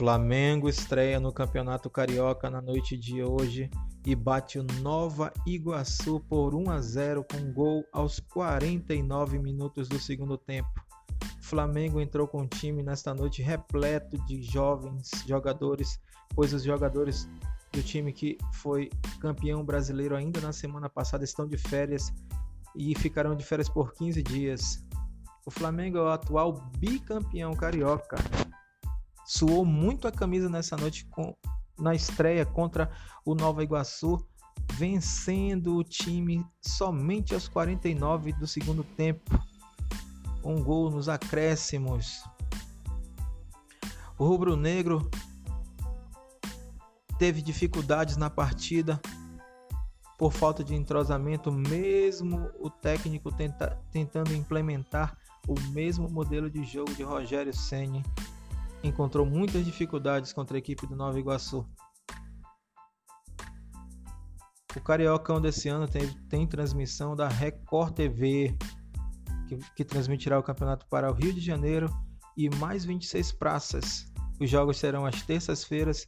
Flamengo estreia no Campeonato Carioca na noite de hoje e bate o Nova Iguaçu por 1 a 0 com gol aos 49 minutos do segundo tempo. Flamengo entrou com o time nesta noite repleto de jovens jogadores, pois os jogadores do time que foi campeão brasileiro ainda na semana passada estão de férias e ficarão de férias por 15 dias. O Flamengo é o atual bicampeão carioca suou muito a camisa nessa noite com, na estreia contra o Nova Iguaçu, vencendo o time somente aos 49 do segundo tempo. Um gol nos acréscimos. O rubro-negro teve dificuldades na partida por falta de entrosamento, mesmo o técnico tenta, tentando implementar o mesmo modelo de jogo de Rogério Ceni encontrou muitas dificuldades contra a equipe do Nova Iguaçu. O Cariocão desse ano tem, tem transmissão da Record TV, que, que transmitirá o campeonato para o Rio de Janeiro e mais 26 praças. Os jogos serão às terças-feiras,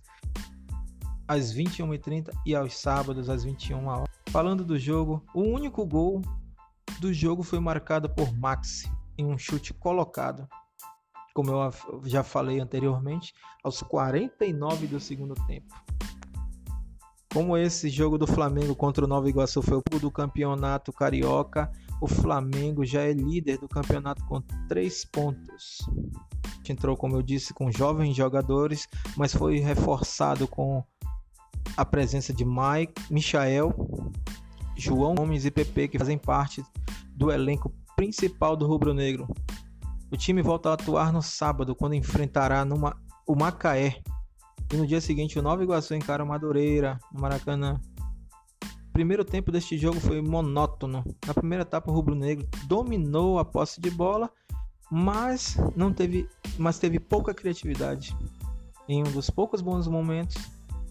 às 21h30 e aos sábados, às 21 horas. Falando do jogo, o único gol do jogo foi marcado por Maxi em um chute colocado como eu já falei anteriormente, aos 49 do segundo tempo. Como esse jogo do Flamengo contra o Nova Iguaçu foi o do campeonato carioca, o Flamengo já é líder do campeonato com três pontos. Entrou, como eu disse, com jovens jogadores, mas foi reforçado com a presença de Mike, Michael, João Gomes e Pepe, que fazem parte do elenco principal do Rubro Negro. O time volta a atuar no sábado, quando enfrentará numa, o Macaé. E no dia seguinte, o Nova Iguaçu encara o Madureira, no Maracanã. O primeiro tempo deste jogo foi monótono. Na primeira etapa, o Rubro Negro dominou a posse de bola, mas não teve, mas teve pouca criatividade. Em um dos poucos bons momentos,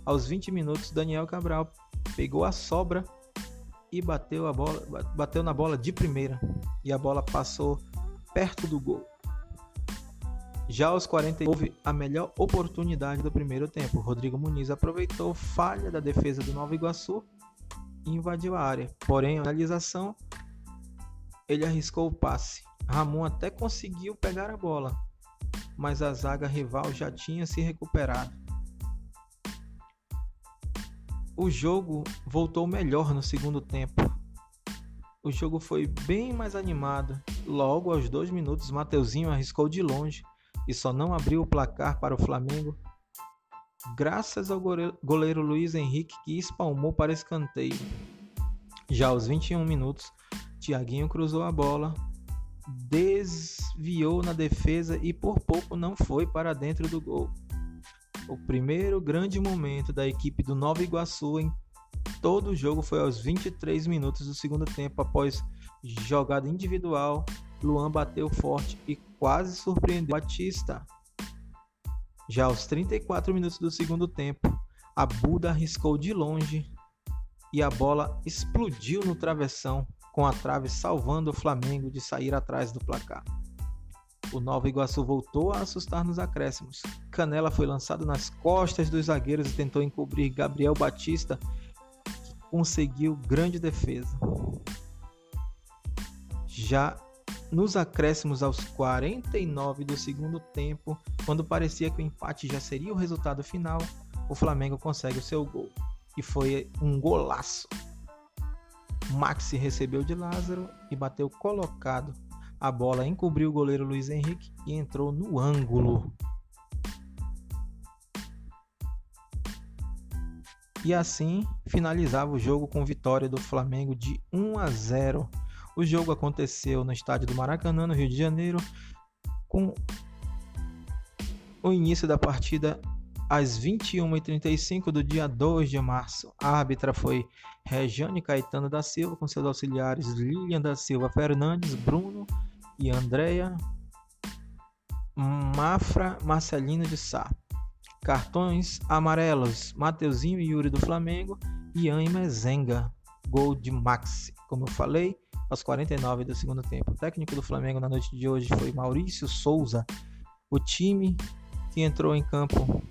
aos 20 minutos, Daniel Cabral pegou a sobra e bateu a bola, bateu na bola de primeira e a bola passou perto do gol. Já aos 40 houve a melhor oportunidade do primeiro tempo. Rodrigo Muniz aproveitou falha da defesa do Nova Iguaçu e invadiu a área. Porém, a finalização ele arriscou o passe. Ramon até conseguiu pegar a bola, mas a zaga rival já tinha se recuperado. O jogo voltou melhor no segundo tempo. O jogo foi bem mais animado. Logo aos dois minutos, Mateuzinho arriscou de longe e só não abriu o placar para o Flamengo graças ao goleiro Luiz Henrique que espalmou para escanteio. Já aos 21 minutos, Thiaguinho cruzou a bola, desviou na defesa e por pouco não foi para dentro do gol. O primeiro grande momento da equipe do Nova Iguaçu em todo o jogo foi aos 23 minutos do segundo tempo após jogada individual Luan bateu forte e quase surpreendeu Batista. Já aos 34 minutos do segundo tempo, a Buda arriscou de longe e a bola explodiu no travessão, com a trave salvando o Flamengo de sair atrás do placar. O Nova Iguaçu voltou a assustar nos acréscimos. Canela foi lançado nas costas dos zagueiros e tentou encobrir Gabriel Batista, que conseguiu grande defesa. Já nos acréscimos aos 49 do segundo tempo, quando parecia que o empate já seria o resultado final, o Flamengo consegue o seu gol. E foi um golaço. Maxi recebeu de Lázaro e bateu colocado. A bola encobriu o goleiro Luiz Henrique e entrou no ângulo. E assim finalizava o jogo com vitória do Flamengo de 1 a 0 o jogo aconteceu no estádio do Maracanã, no Rio de Janeiro, com o início da partida às 21h35 do dia 2 de março. A árbitra foi Regiane Caetano da Silva, com seus auxiliares Lilian da Silva Fernandes, Bruno e Andréia Mafra Marcelino de Sá. Cartões amarelos: Mateuzinho e Yuri do Flamengo e Ian Mezenga. Gol de Maxi. Como eu falei, aos 49 do segundo tempo. O técnico do Flamengo na noite de hoje foi Maurício Souza. O time que entrou em campo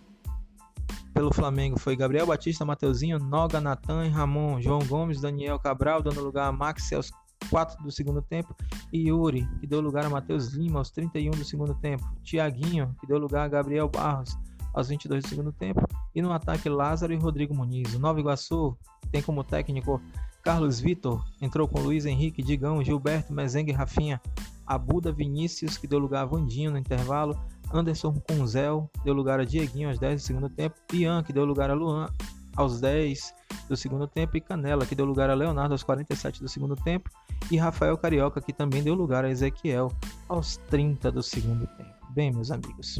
pelo Flamengo foi Gabriel Batista, Mateuzinho, Noga, Natan, Ramon, João Gomes, Daniel Cabral, dando lugar a Max aos 4 do segundo tempo, e Yuri, que deu lugar a Matheus Lima aos 31 do segundo tempo, Tiaguinho, que deu lugar a Gabriel Barros aos 22 do segundo tempo, e no ataque Lázaro e Rodrigo Muniz. O Nova Iguaçu tem como técnico Carlos Vitor, entrou com Luiz Henrique, Digão, Gilberto, Mezengue Rafinha, Abuda Vinícius, que deu lugar a Vandinho no intervalo, Anderson Kunzel deu lugar a Dieguinho aos 10 do segundo tempo, Ian, que deu lugar a Luan aos 10 do segundo tempo, e Canela, que deu lugar a Leonardo aos 47 do segundo tempo, e Rafael Carioca, que também deu lugar a Ezequiel aos 30 do segundo tempo. Bem, meus amigos,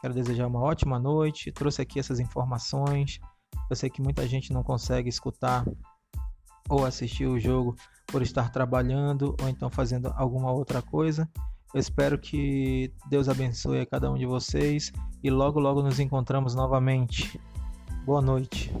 quero desejar uma ótima noite, trouxe aqui essas informações. Eu sei que muita gente não consegue escutar ou assistir o jogo por estar trabalhando ou então fazendo alguma outra coisa. Eu espero que Deus abençoe a cada um de vocês e logo logo nos encontramos novamente. Boa noite.